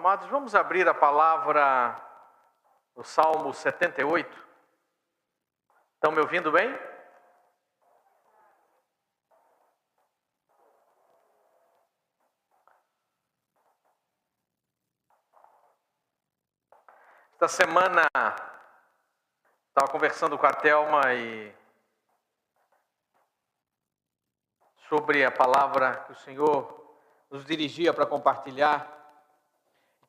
Amados, vamos abrir a palavra no Salmo 78. Estão me ouvindo bem? Esta semana estava conversando com a Thelma e sobre a palavra que o Senhor nos dirigia para compartilhar.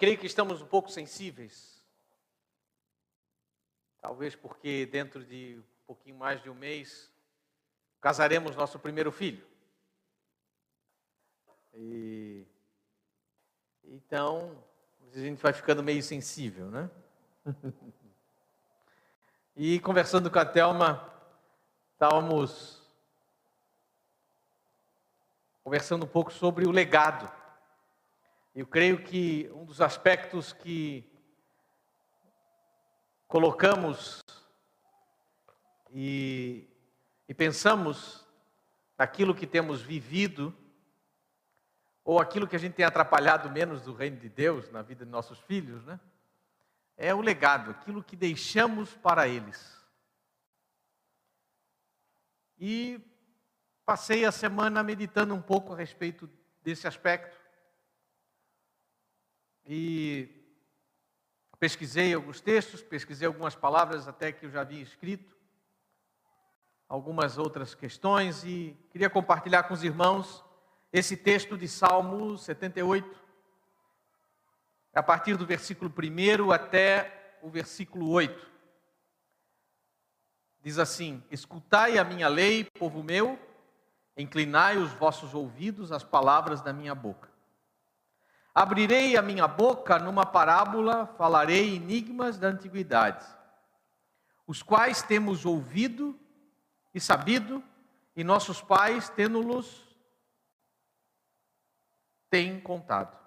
Creio que estamos um pouco sensíveis. Talvez porque dentro de um pouquinho mais de um mês casaremos nosso primeiro filho. E então a gente vai ficando meio sensível, né? e conversando com a Thelma, estávamos conversando um pouco sobre o legado eu creio que um dos aspectos que colocamos e, e pensamos naquilo que temos vivido, ou aquilo que a gente tem atrapalhado menos do reino de Deus na vida de nossos filhos, né? É o legado, aquilo que deixamos para eles. E passei a semana meditando um pouco a respeito desse aspecto e pesquisei alguns textos, pesquisei algumas palavras até que eu já havia escrito, algumas outras questões e queria compartilhar com os irmãos esse texto de Salmo 78, a partir do versículo 1 até o versículo 8. Diz assim: Escutai a minha lei, povo meu, inclinai os vossos ouvidos às palavras da minha boca. Abrirei a minha boca numa parábola, falarei enigmas da antiguidade, os quais temos ouvido e sabido, e nossos pais, tendo-los, têm contado.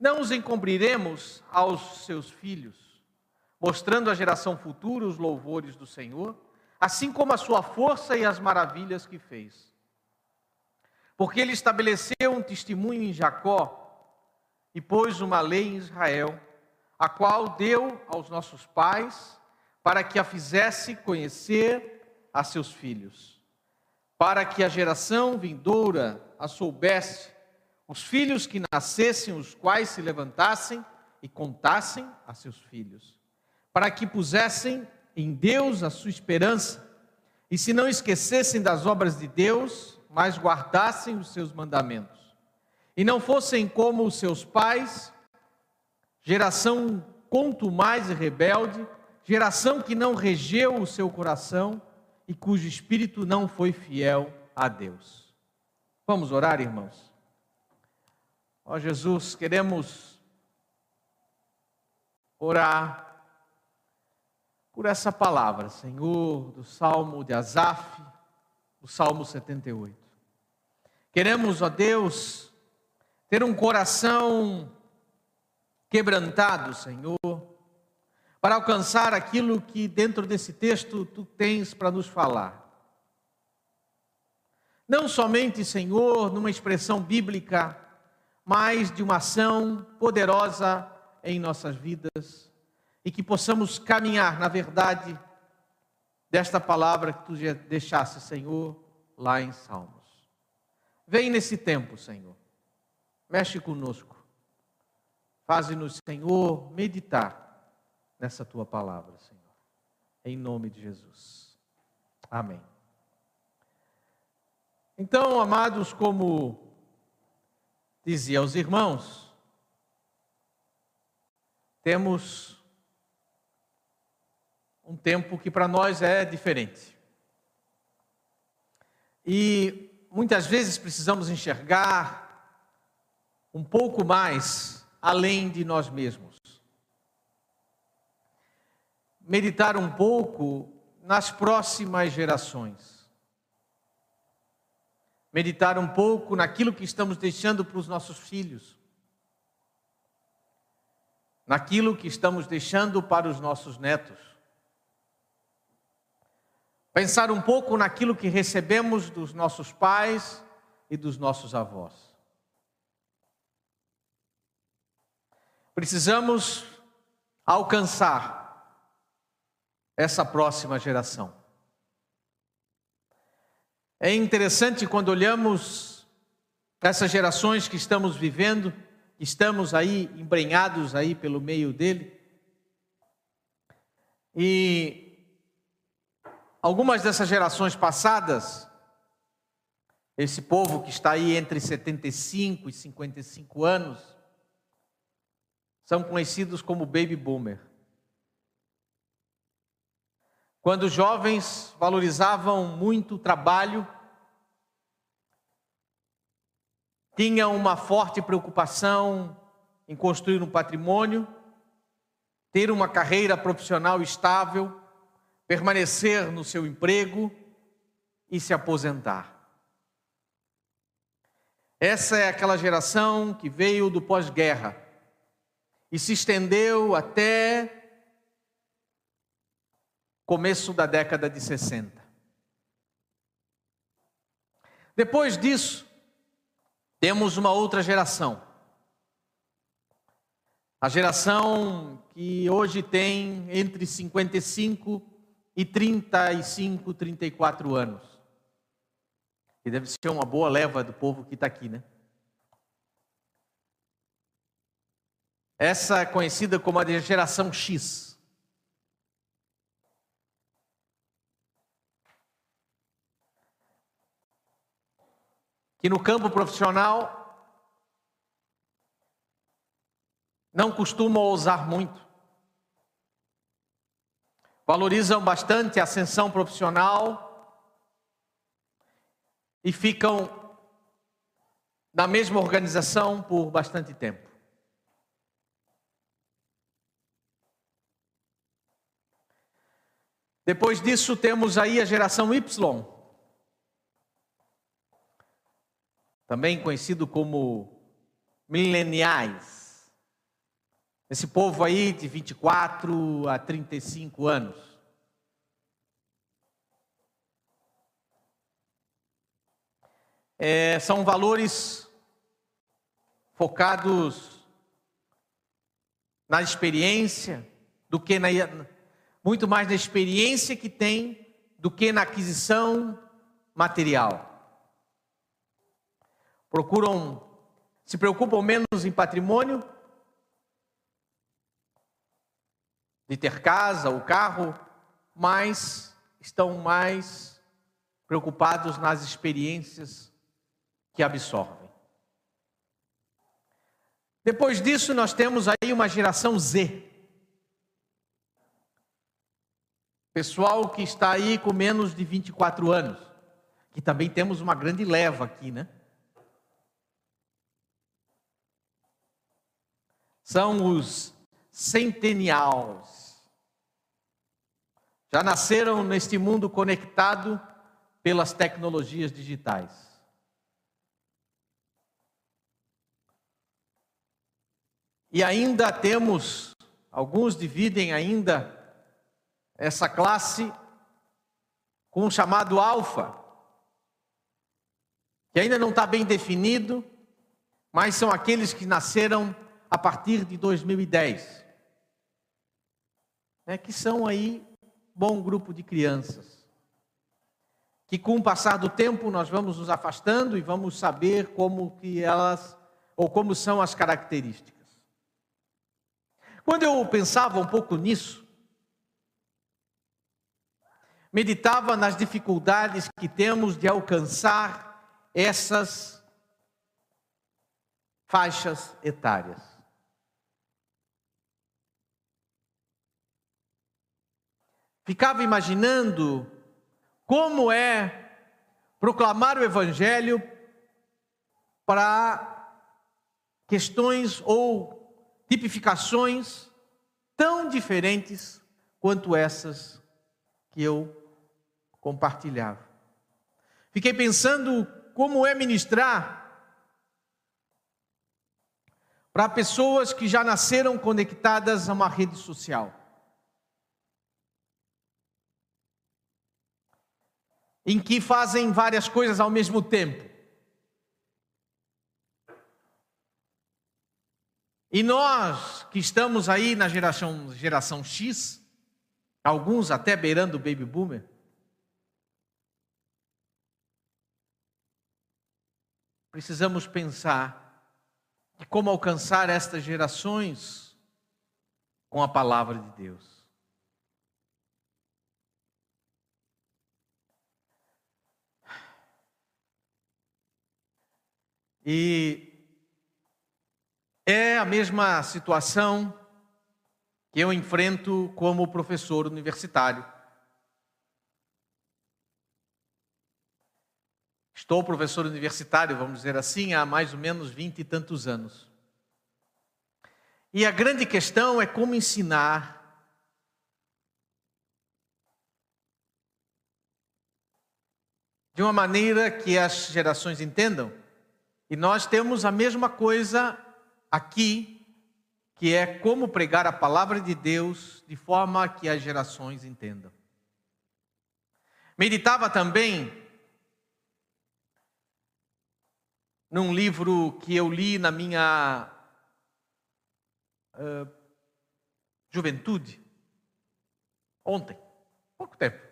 Não os encobriremos aos seus filhos, mostrando à geração futura os louvores do Senhor, assim como a sua força e as maravilhas que fez. Porque ele estabeleceu um testemunho em Jacó, e pôs uma lei em Israel, a qual deu aos nossos pais, para que a fizesse conhecer a seus filhos, para que a geração vindoura a soubesse, os filhos que nascessem, os quais se levantassem e contassem a seus filhos, para que pusessem em Deus a sua esperança, e se não esquecessem das obras de Deus, mas guardassem os seus mandamentos e não fossem como os seus pais, geração contumaz e rebelde, geração que não regeu o seu coração e cujo espírito não foi fiel a Deus. Vamos orar, irmãos? Ó Jesus, queremos orar por essa palavra, Senhor, do Salmo de Asaf, do Salmo 78. Queremos, ó Deus, ter um coração quebrantado, Senhor, para alcançar aquilo que dentro desse texto tu tens para nos falar. Não somente, Senhor, numa expressão bíblica, mas de uma ação poderosa em nossas vidas e que possamos caminhar na verdade desta palavra que tu deixaste, Senhor, lá em Salmos. Vem nesse tempo, Senhor Mexe conosco. Faze-nos, Senhor, meditar nessa tua palavra, Senhor. Em nome de Jesus. Amém. Então, amados, como dizia aos irmãos, temos um tempo que para nós é diferente. E muitas vezes precisamos enxergar um pouco mais além de nós mesmos. Meditar um pouco nas próximas gerações. Meditar um pouco naquilo que estamos deixando para os nossos filhos. Naquilo que estamos deixando para os nossos netos. Pensar um pouco naquilo que recebemos dos nossos pais e dos nossos avós. Precisamos alcançar essa próxima geração. É interessante quando olhamos essas gerações que estamos vivendo, estamos aí embrenhados aí pelo meio dele. E algumas dessas gerações passadas, esse povo que está aí entre 75 e 55 anos, são conhecidos como baby boomer. Quando os jovens valorizavam muito o trabalho, tinham uma forte preocupação em construir um patrimônio, ter uma carreira profissional estável, permanecer no seu emprego e se aposentar. Essa é aquela geração que veio do pós-guerra e se estendeu até começo da década de 60. Depois disso, temos uma outra geração. A geração que hoje tem entre 55 e 35, 34 anos. Que deve ser uma boa leva do povo que está aqui, né? Essa é conhecida como a geração X. que no campo profissional não costumam ousar muito. Valorizam bastante a ascensão profissional e ficam na mesma organização por bastante tempo. Depois disso, temos aí a geração Y, também conhecido como mileniais. Esse povo aí de 24 a 35 anos. É, são valores focados na experiência do que na muito mais na experiência que tem do que na aquisição material procuram, se preocupam menos em patrimônio, de ter casa ou carro, mas estão mais preocupados nas experiências que absorvem. Depois disso, nós temos aí uma geração Z. Pessoal que está aí com menos de 24 anos, que também temos uma grande leva aqui, né? são os centenials. Já nasceram neste mundo conectado pelas tecnologias digitais. E ainda temos, alguns dividem ainda essa classe com um chamado alfa, que ainda não está bem definido, mas são aqueles que nasceram a partir de 2010, né, que são aí bom grupo de crianças, que com o passar do tempo nós vamos nos afastando e vamos saber como que elas ou como são as características. Quando eu pensava um pouco nisso, meditava nas dificuldades que temos de alcançar essas faixas etárias. ficava imaginando como é proclamar o Evangelho para questões ou tipificações tão diferentes quanto essas que eu compartilhava. Fiquei pensando como é ministrar para pessoas que já nasceram conectadas a uma rede social. em que fazem várias coisas ao mesmo tempo. E nós, que estamos aí na geração, geração X, alguns até beirando o baby boomer, precisamos pensar de como alcançar estas gerações com a palavra de Deus. E é a mesma situação que eu enfrento como professor universitário. Estou professor universitário, vamos dizer assim, há mais ou menos vinte e tantos anos. E a grande questão é como ensinar de uma maneira que as gerações entendam. E nós temos a mesma coisa aqui, que é como pregar a palavra de Deus de forma que as gerações entendam. Meditava também num livro que eu li na minha uh, juventude, ontem, pouco tempo.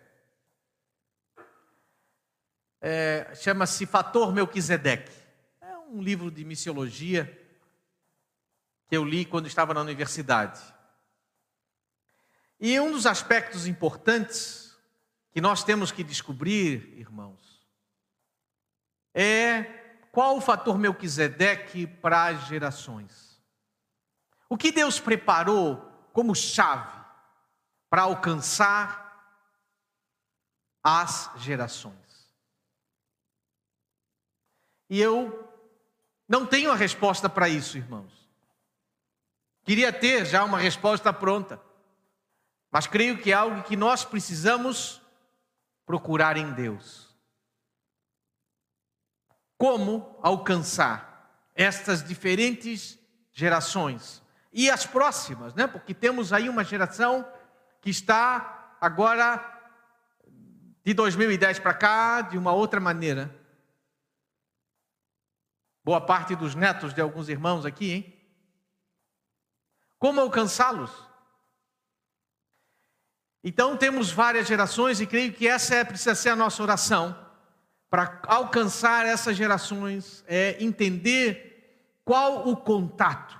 É, Chama-se Fator Melquisedeque. É um livro de missiologia que eu li quando estava na universidade. E um dos aspectos importantes que nós temos que descobrir, irmãos, é qual o fator Melquisedeque para as gerações. O que Deus preparou como chave para alcançar as gerações. E eu não tenho a resposta para isso, irmãos. Queria ter já uma resposta pronta, mas creio que é algo que nós precisamos procurar em Deus. Como alcançar estas diferentes gerações e as próximas, né? Porque temos aí uma geração que está agora de 2010 para cá de uma outra maneira. Boa parte dos netos de alguns irmãos aqui, hein? Como alcançá-los? Então temos várias gerações e creio que essa é, precisa ser a nossa oração para alcançar essas gerações, é entender qual o contato.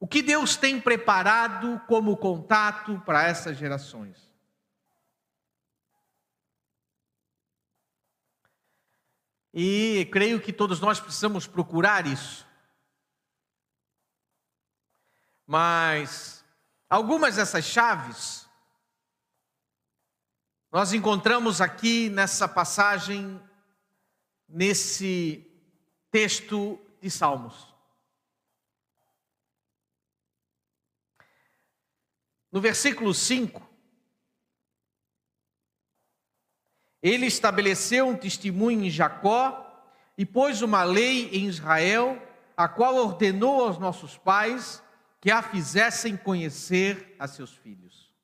O que Deus tem preparado como contato para essas gerações. E creio que todos nós precisamos procurar isso. Mas algumas dessas chaves nós encontramos aqui nessa passagem, nesse texto de Salmos. No versículo 5, ele estabeleceu um testemunho em Jacó e pôs uma lei em Israel, a qual ordenou aos nossos pais que a fizessem conhecer a seus filhos.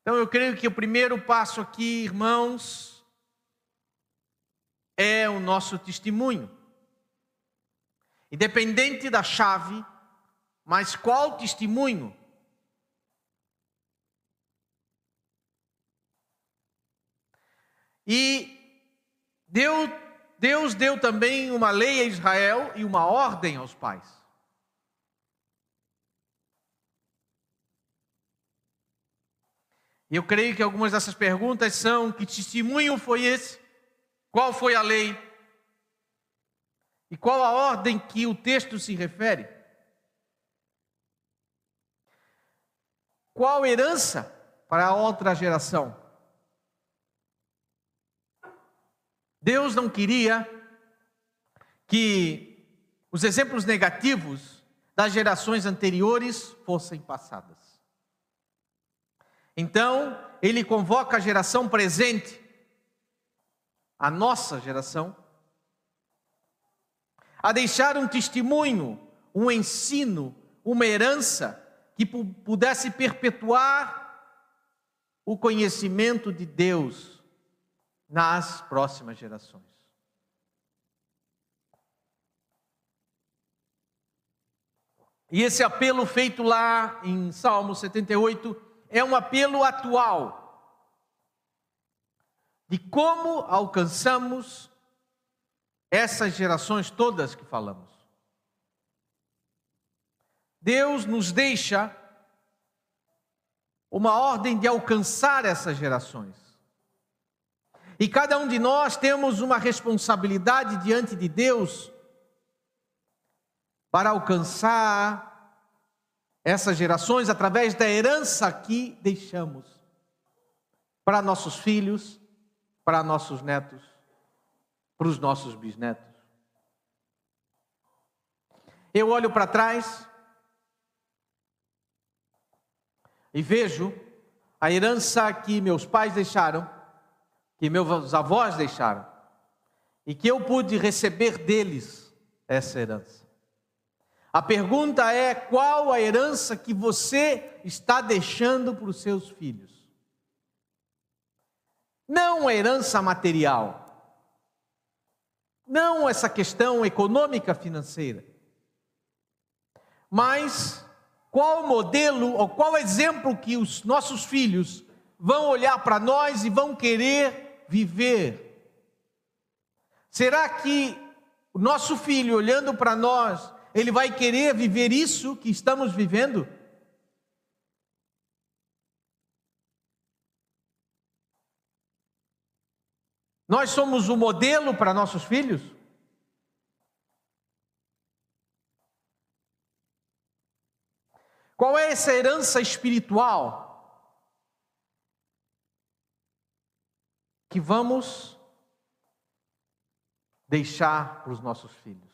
Então eu creio que o primeiro passo aqui, irmãos, é o nosso testemunho. Independente da chave, mas qual testemunho? E deu Deus deu também uma lei a Israel e uma ordem aos pais. Eu creio que algumas dessas perguntas são: que testemunho foi esse? Qual foi a lei? E qual a ordem que o texto se refere? Qual herança para a outra geração? Deus não queria que os exemplos negativos das gerações anteriores fossem passadas. Então, ele convoca a geração presente, a nossa geração, a deixar um testemunho, um ensino, uma herança que pudesse perpetuar o conhecimento de Deus nas próximas gerações. E esse apelo feito lá em Salmo 78 é um apelo atual de como alcançamos essas gerações todas que falamos. Deus nos deixa uma ordem de alcançar essas gerações. E cada um de nós temos uma responsabilidade diante de Deus para alcançar essas gerações através da herança que deixamos para nossos filhos, para nossos netos, para os nossos bisnetos. Eu olho para trás e vejo a herança que meus pais deixaram, que meus avós deixaram, e que eu pude receber deles essa herança. A pergunta é: qual a herança que você está deixando para os seus filhos? Não a herança material, não essa questão econômica financeira, mas qual modelo ou qual exemplo que os nossos filhos vão olhar para nós e vão querer viver? Será que o nosso filho olhando para nós ele vai querer viver isso que estamos vivendo? Nós somos o modelo para nossos filhos? Qual é essa herança espiritual que vamos deixar para os nossos filhos?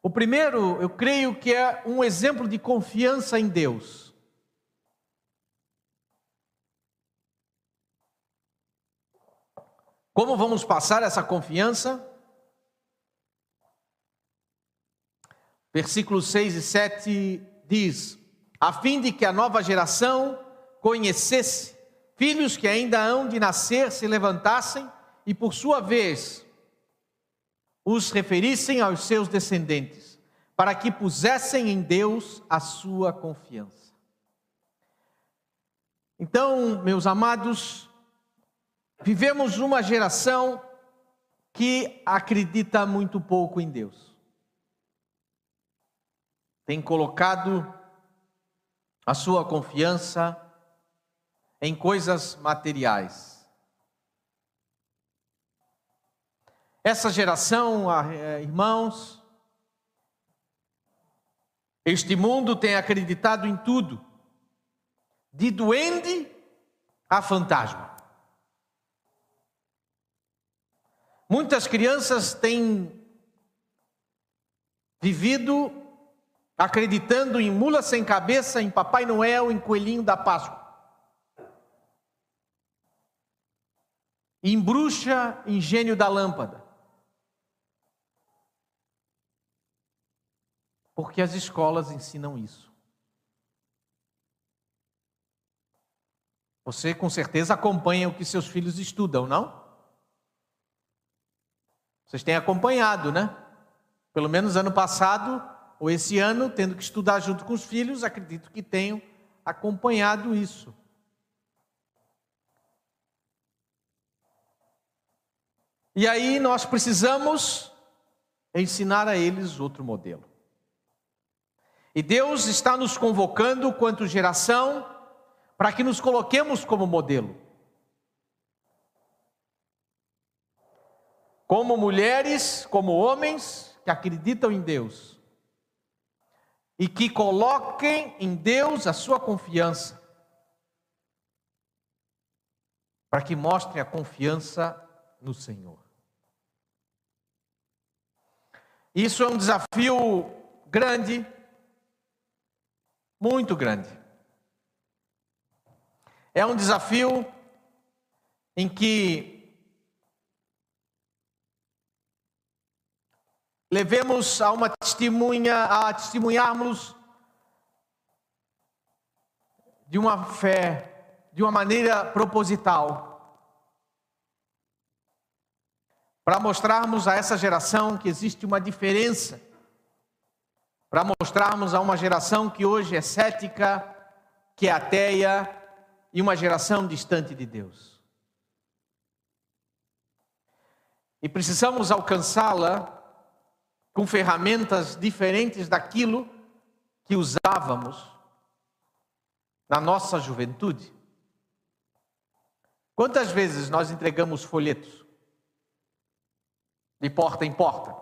O primeiro, eu creio que é um exemplo de confiança em Deus. Como vamos passar essa confiança? Versículos 6 e 7 diz: a fim de que a nova geração conhecesse filhos que ainda hão de nascer, se levantassem e, por sua vez, os referissem aos seus descendentes, para que pusessem em Deus a sua confiança. Então, meus amados, vivemos uma geração que acredita muito pouco em Deus. Tem colocado a sua confiança em coisas materiais. Essa geração, eh, irmãos, este mundo tem acreditado em tudo, de duende a fantasma. Muitas crianças têm vivido acreditando em mula sem cabeça, em Papai Noel, em coelhinho da Páscoa. Em bruxa, em gênio da lâmpada. Porque as escolas ensinam isso. Você com certeza acompanha o que seus filhos estudam, não? Vocês têm acompanhado, né? Pelo menos ano passado ou esse ano, tendo que estudar junto com os filhos, acredito que tenham acompanhado isso. E aí nós precisamos ensinar a eles outro modelo. E Deus está nos convocando, quanto geração, para que nos coloquemos como modelo. Como mulheres, como homens que acreditam em Deus. E que coloquem em Deus a sua confiança. Para que mostrem a confiança no Senhor. Isso é um desafio grande muito grande. É um desafio em que levemos a uma testemunha, a testemunharmos de uma fé, de uma maneira proposital, para mostrarmos a essa geração que existe uma diferença, para mostrarmos a uma geração que hoje é cética, que é ateia e uma geração distante de Deus. E precisamos alcançá-la com ferramentas diferentes daquilo que usávamos na nossa juventude. Quantas vezes nós entregamos folhetos de porta em porta?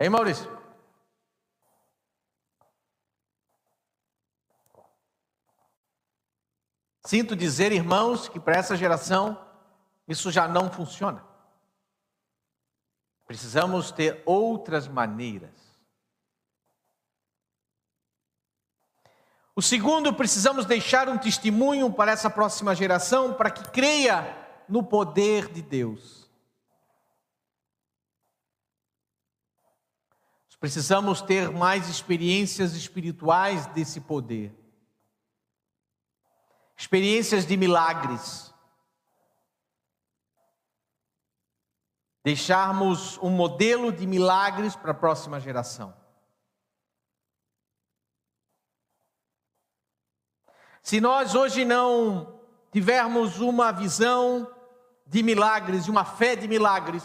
Hein, Maurício? Sinto dizer, irmãos, que para essa geração isso já não funciona. Precisamos ter outras maneiras. O segundo, precisamos deixar um testemunho para essa próxima geração para que creia no poder de Deus. Precisamos ter mais experiências espirituais desse poder. Experiências de milagres. Deixarmos um modelo de milagres para a próxima geração. Se nós hoje não tivermos uma visão de milagres, uma fé de milagres,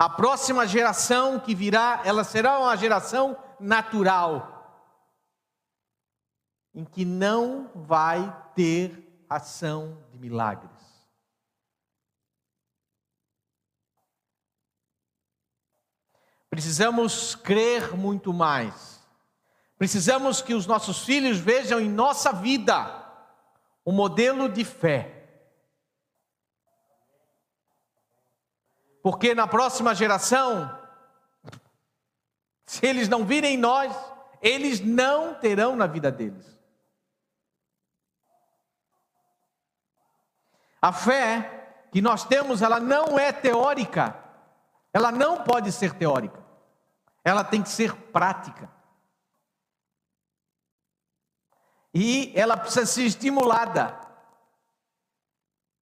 a próxima geração que virá, ela será uma geração natural, em que não vai ter ação de milagres. Precisamos crer muito mais Precisamos que os nossos filhos vejam em nossa vida um modelo de fé. Porque na próxima geração, se eles não virem em nós, eles não terão na vida deles. A fé que nós temos, ela não é teórica. Ela não pode ser teórica. Ela tem que ser prática. E ela precisa ser estimulada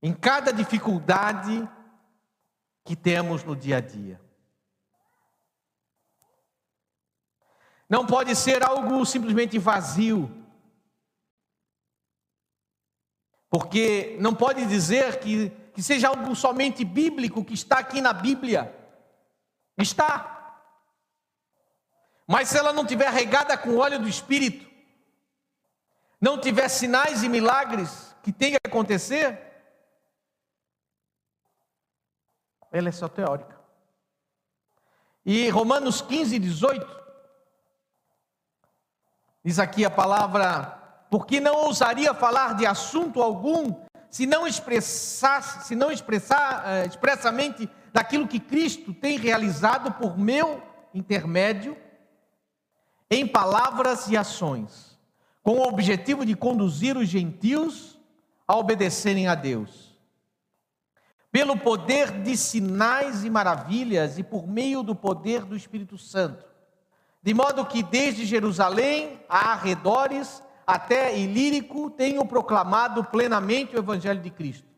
em cada dificuldade que temos no dia a dia. Não pode ser algo simplesmente vazio. Porque não pode dizer que, que seja algo somente bíblico, que está aqui na Bíblia. Está. Mas se ela não tiver regada com óleo do Espírito, não tiver sinais e milagres que tem que acontecer, ela é só teórica. E Romanos 15, 18, diz aqui a palavra, porque não ousaria falar de assunto algum, se não expressasse, se não expressar uh, expressamente daquilo que Cristo tem realizado por meu intermédio, em palavras e ações com o objetivo de conduzir os gentios a obedecerem a Deus. Pelo poder de sinais e maravilhas e por meio do poder do Espírito Santo. De modo que desde Jerusalém a arredores até Ilírico tenho proclamado plenamente o Evangelho de Cristo.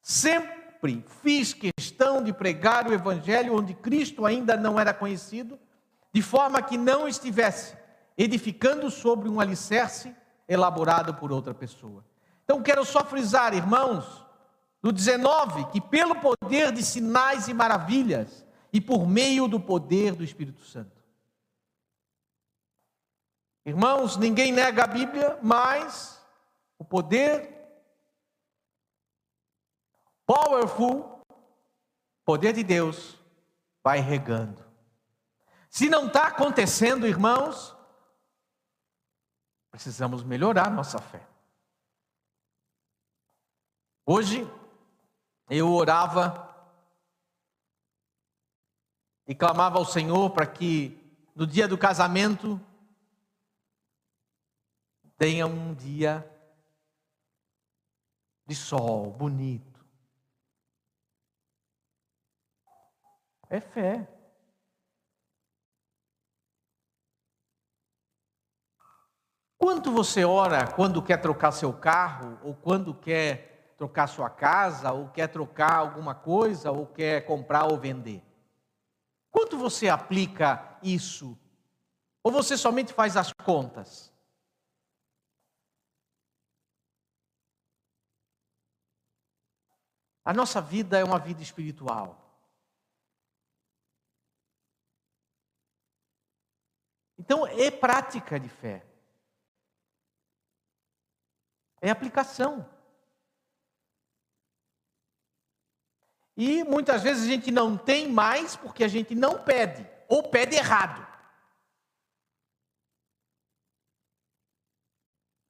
Sempre fiz questão de pregar o Evangelho onde Cristo ainda não era conhecido, de forma que não estivesse edificando sobre um alicerce elaborado por outra pessoa. Então quero só frisar, irmãos, no 19, que pelo poder de sinais e maravilhas e por meio do poder do Espírito Santo. Irmãos, ninguém nega a Bíblia, mas o poder powerful, poder de Deus, vai regando. Se não está acontecendo, irmãos, Precisamos melhorar nossa fé. Hoje, eu orava e clamava ao Senhor para que no dia do casamento tenha um dia de sol bonito. É fé. Quanto você ora quando quer trocar seu carro ou quando quer trocar sua casa, ou quer trocar alguma coisa, ou quer comprar ou vender. Quanto você aplica isso? Ou você somente faz as contas? A nossa vida é uma vida espiritual. Então, é prática de fé. É aplicação. E muitas vezes a gente não tem mais porque a gente não pede, ou pede errado.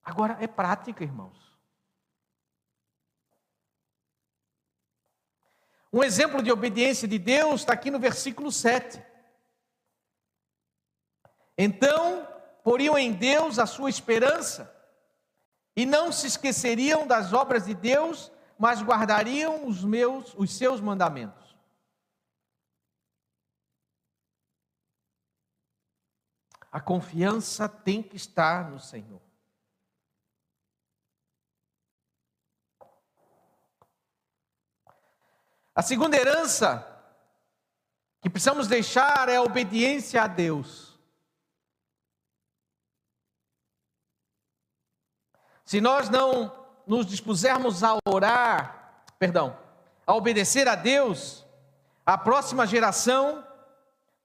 Agora, é prática, irmãos. Um exemplo de obediência de Deus está aqui no versículo 7. Então, poriam em Deus a sua esperança e não se esqueceriam das obras de Deus, mas guardariam os meus, os seus mandamentos. A confiança tem que estar no Senhor. A segunda herança que precisamos deixar é a obediência a Deus. Se nós não nos dispusermos a orar, perdão, a obedecer a Deus, a próxima geração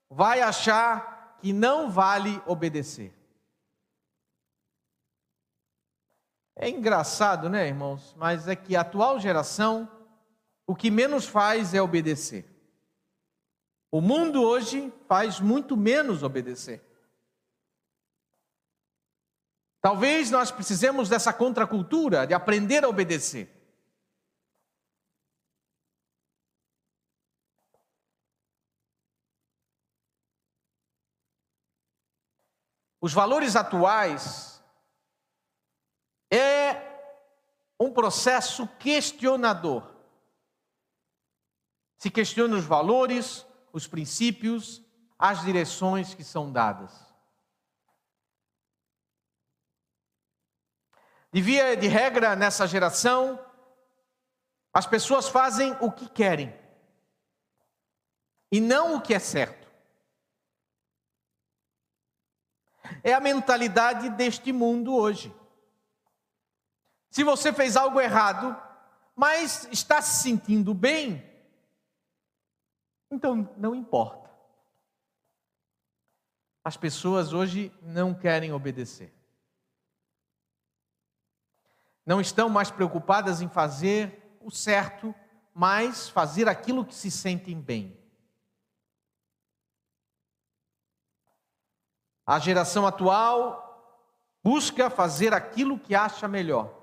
vai achar que não vale obedecer. É engraçado, né, irmãos? Mas é que a atual geração o que menos faz é obedecer. O mundo hoje faz muito menos obedecer. Talvez nós precisemos dessa contracultura, de aprender a obedecer. Os valores atuais é um processo questionador se questiona os valores, os princípios, as direções que são dadas. De via de regra, nessa geração, as pessoas fazem o que querem e não o que é certo. É a mentalidade deste mundo hoje. Se você fez algo errado, mas está se sentindo bem, então, não importa. As pessoas hoje não querem obedecer. Não estão mais preocupadas em fazer o certo, mas fazer aquilo que se sentem bem. A geração atual busca fazer aquilo que acha melhor.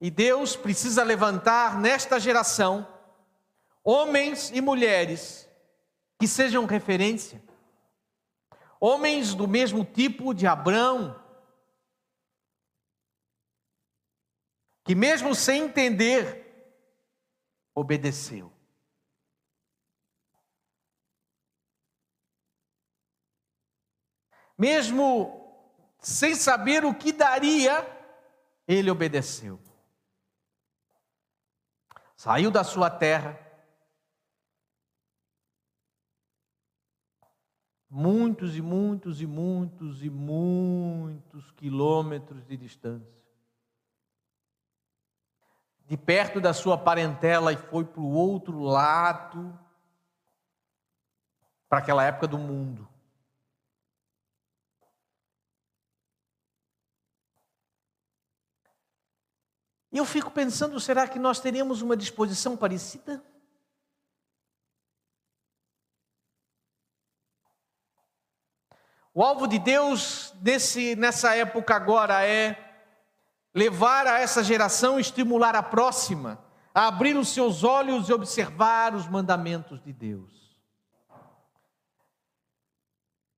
E Deus precisa levantar nesta geração homens e mulheres que sejam referência, homens do mesmo tipo de Abraão, que mesmo sem entender, obedeceu. Mesmo sem saber o que daria, ele obedeceu. Saiu da sua terra, muitos e muitos e muitos e muitos quilômetros de distância. De perto da sua parentela e foi para o outro lado, para aquela época do mundo. E eu fico pensando, será que nós teríamos uma disposição parecida? O alvo de Deus nesse, nessa época agora é levar a essa geração, estimular a próxima, a abrir os seus olhos e observar os mandamentos de Deus.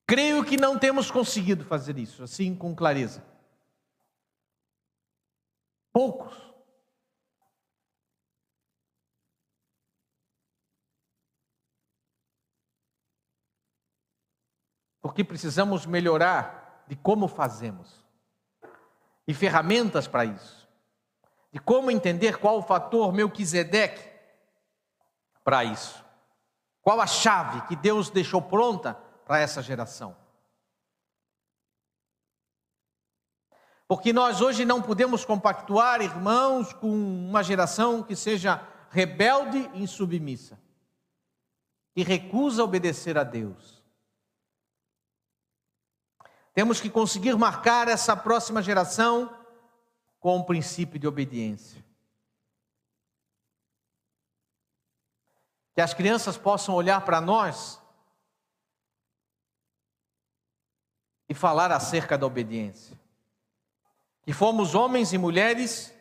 Creio que não temos conseguido fazer isso assim com clareza. Poucos. porque precisamos melhorar de como fazemos e ferramentas para isso. de como entender qual o fator Melquisedeque para isso. Qual a chave que Deus deixou pronta para essa geração? Porque nós hoje não podemos compactuar, irmãos, com uma geração que seja rebelde e insubmissa, que recusa obedecer a Deus. Temos que conseguir marcar essa próxima geração com o princípio de obediência. Que as crianças possam olhar para nós e falar acerca da obediência. Que fomos homens e mulheres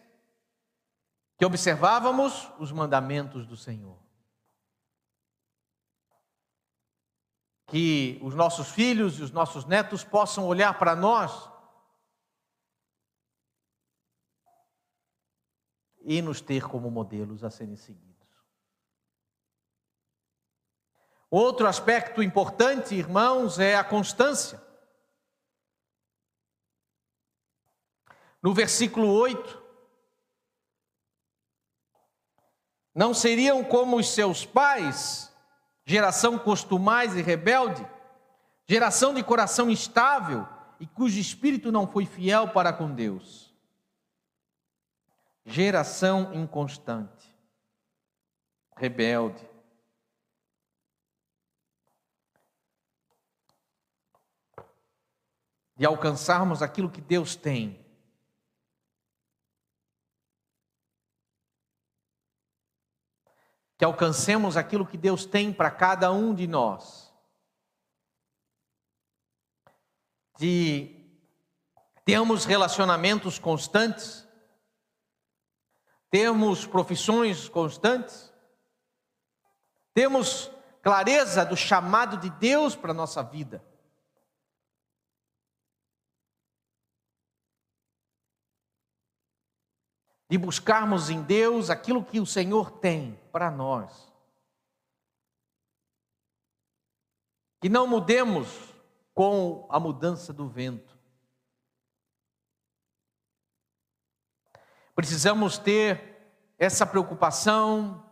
que observávamos os mandamentos do Senhor. Que os nossos filhos e os nossos netos possam olhar para nós e nos ter como modelos a serem seguidos. Outro aspecto importante, irmãos, é a constância. No versículo 8, não seriam como os seus pais, geração costumais e rebelde, geração de coração instável e cujo espírito não foi fiel para com Deus geração inconstante, rebelde. De alcançarmos aquilo que Deus tem. Que alcancemos aquilo que Deus tem para cada um de nós. De termos relacionamentos constantes temos profissões constantes? Temos clareza do chamado de Deus para a nossa vida? De buscarmos em Deus aquilo que o Senhor tem para nós. Que não mudemos com a mudança do vento. Precisamos ter essa preocupação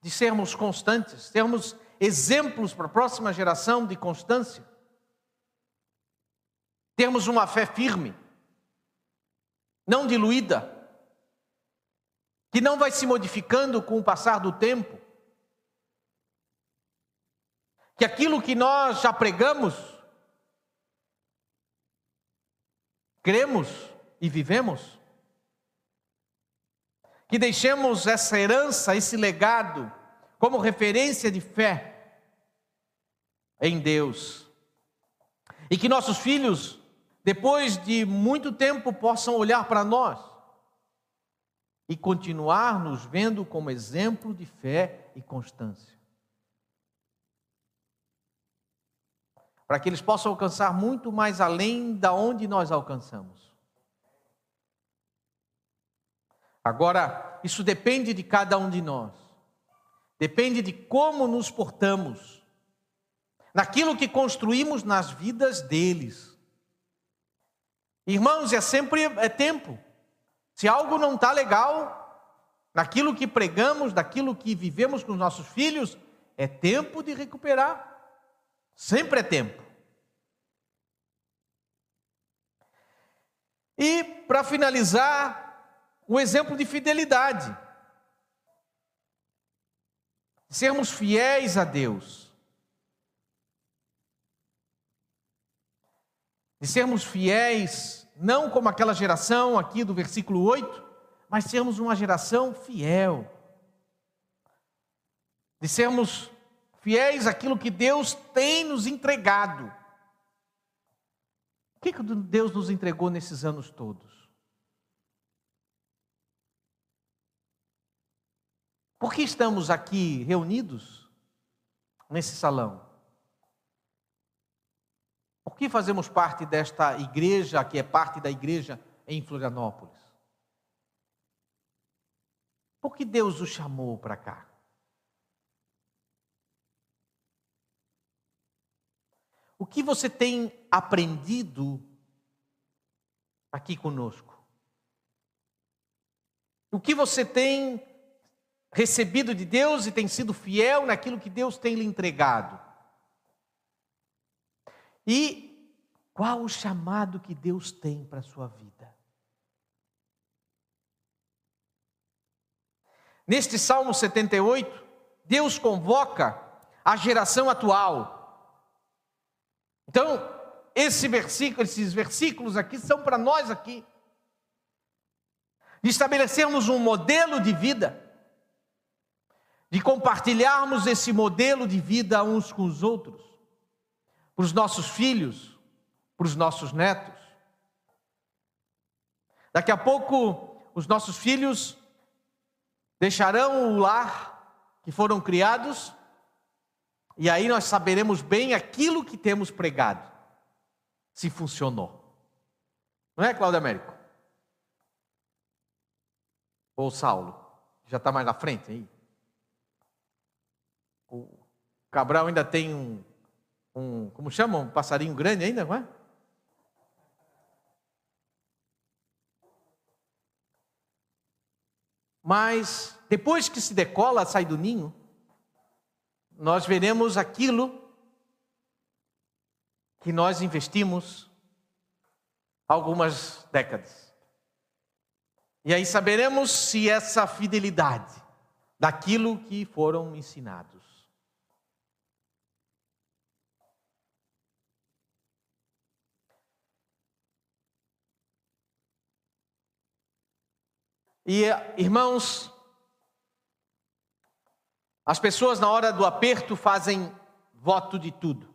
de sermos constantes, termos exemplos para a próxima geração de constância. Termos uma fé firme, não diluída, que não vai se modificando com o passar do tempo. Que aquilo que nós já pregamos, cremos e vivemos, que deixemos essa herança, esse legado, como referência de fé em Deus. E que nossos filhos, depois de muito tempo, possam olhar para nós e continuar nos vendo como exemplo de fé e constância. Para que eles possam alcançar muito mais além da onde nós alcançamos. Agora, isso depende de cada um de nós. Depende de como nos portamos, naquilo que construímos nas vidas deles. Irmãos, é sempre é tempo. Se algo não está legal, naquilo que pregamos, daquilo que vivemos com os nossos filhos, é tempo de recuperar. Sempre é tempo. E para finalizar, um exemplo de fidelidade. Sermos fiéis a Deus. De sermos fiéis, não como aquela geração aqui do versículo 8, mas sermos uma geração fiel. De sermos fiéis àquilo que Deus tem nos entregado. O que Deus nos entregou nesses anos todos? Por que estamos aqui reunidos nesse salão? Por que fazemos parte desta igreja, que é parte da igreja em Florianópolis? Por que Deus o chamou para cá? O que você tem aprendido aqui conosco? O que você tem recebido de Deus e tem sido fiel naquilo que Deus tem lhe entregado? E qual o chamado que Deus tem para a sua vida? Neste Salmo 78, Deus convoca a geração atual. Então, esse versículo, esses versículos aqui são para nós aqui. De estabelecermos um modelo de vida, de compartilharmos esse modelo de vida uns com os outros, para os nossos filhos, para os nossos netos. Daqui a pouco, os nossos filhos deixarão o lar que foram criados, e aí nós saberemos bem aquilo que temos pregado se funcionou. Não é, Cláudio Américo? Ou Saulo? Já está mais na frente aí? O Cabral ainda tem um, um, como chama? Um passarinho grande ainda, não é? Mas depois que se decola, sai do ninho, nós veremos aquilo que nós investimos algumas décadas. E aí saberemos se essa fidelidade daquilo que foram ensinados. E irmãos, as pessoas na hora do aperto fazem voto de tudo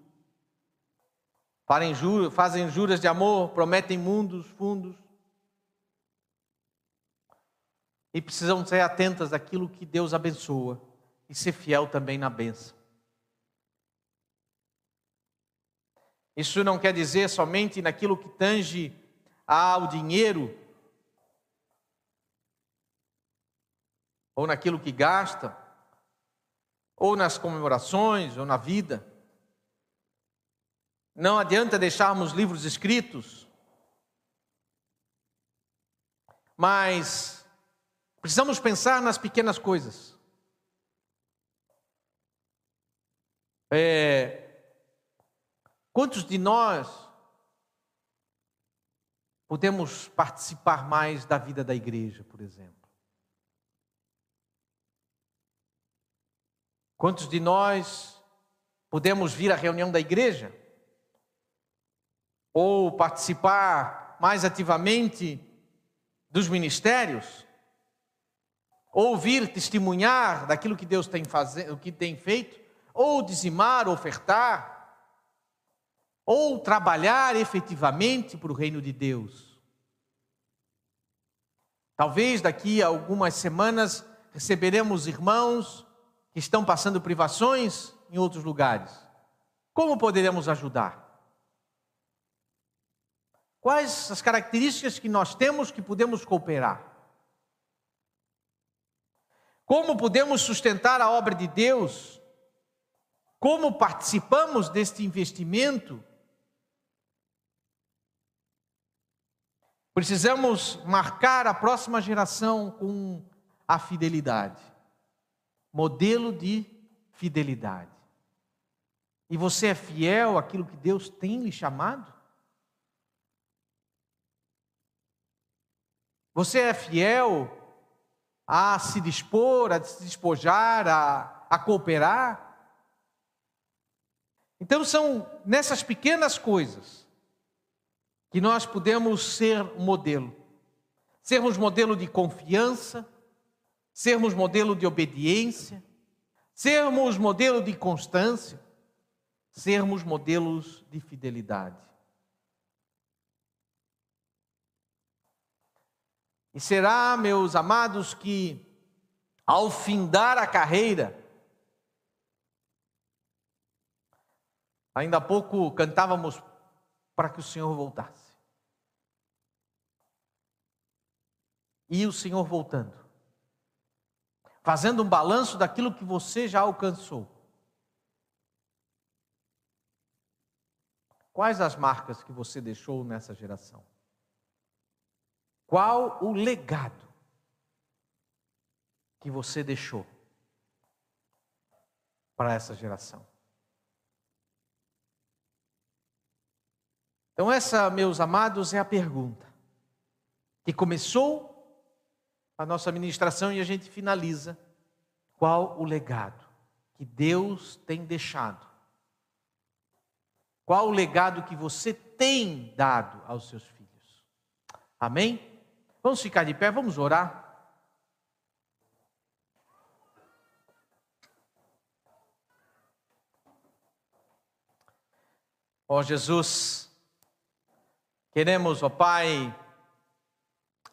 fazem juras de amor, prometem mundos, fundos. E precisam ser atentas àquilo que Deus abençoa e ser fiel também na benção. Isso não quer dizer somente naquilo que tange ao dinheiro, ou naquilo que gasta, ou nas comemorações, ou na vida. Não adianta deixarmos livros escritos, mas precisamos pensar nas pequenas coisas. É, quantos de nós podemos participar mais da vida da igreja, por exemplo? Quantos de nós podemos vir à reunião da igreja? ou participar mais ativamente dos ministérios, ouvir testemunhar daquilo que Deus tem, fazer, o que tem feito, ou dizimar, ofertar, ou trabalhar efetivamente para o reino de Deus. Talvez daqui a algumas semanas receberemos irmãos estão passando privações em outros lugares. Como poderemos ajudar? Quais as características que nós temos que podemos cooperar? Como podemos sustentar a obra de Deus? Como participamos deste investimento? Precisamos marcar a próxima geração com a fidelidade modelo de fidelidade. E você é fiel àquilo que Deus tem lhe chamado? Você é fiel a se dispor, a se despojar, a, a cooperar? Então são nessas pequenas coisas que nós podemos ser modelo. Sermos modelo de confiança, sermos modelo de obediência, sermos modelo de constância, sermos modelos de fidelidade. E será, meus amados, que ao findar a carreira, ainda há pouco cantávamos para que o Senhor voltasse. E o Senhor voltando, fazendo um balanço daquilo que você já alcançou. Quais as marcas que você deixou nessa geração? Qual o legado que você deixou para essa geração? Então, essa, meus amados, é a pergunta que começou a nossa ministração e a gente finaliza. Qual o legado que Deus tem deixado? Qual o legado que você tem dado aos seus filhos? Amém? Vamos ficar de pé, vamos orar. Ó oh, Jesus, queremos, ó oh Pai,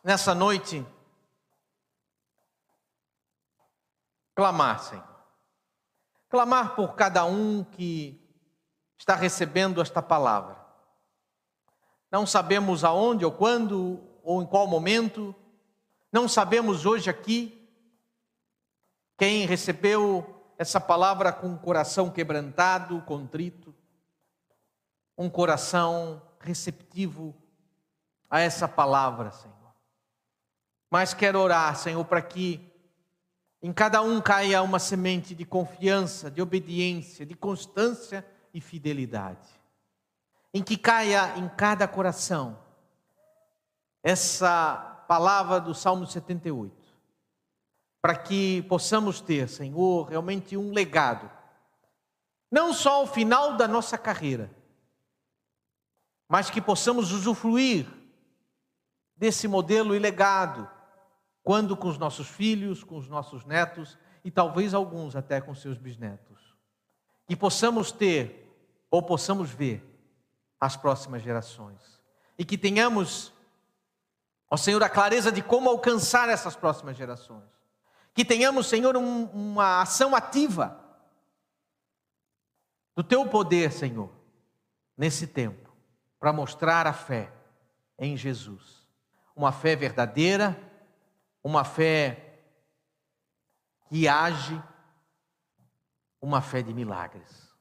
nessa noite, clamar, Senhor. Clamar por cada um que está recebendo esta palavra. Não sabemos aonde ou quando ou em qual momento, não sabemos hoje aqui quem recebeu essa palavra com um coração quebrantado, contrito, um coração receptivo a essa palavra, Senhor. Mas quero orar, Senhor, para que em cada um caia uma semente de confiança, de obediência, de constância e fidelidade. Em que caia em cada coração essa palavra do Salmo 78, para que possamos ter, Senhor, realmente um legado, não só ao final da nossa carreira, mas que possamos usufruir desse modelo e legado, quando com os nossos filhos, com os nossos netos e talvez alguns até com seus bisnetos. Que possamos ter ou possamos ver as próximas gerações. E que tenhamos Ó Senhor, a clareza de como alcançar essas próximas gerações. Que tenhamos, Senhor, um, uma ação ativa do Teu poder, Senhor, nesse tempo, para mostrar a fé em Jesus. Uma fé verdadeira, uma fé que age, uma fé de milagres.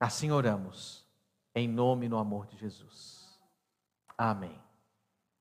Assim oramos, em nome e no amor de Jesus. Amém.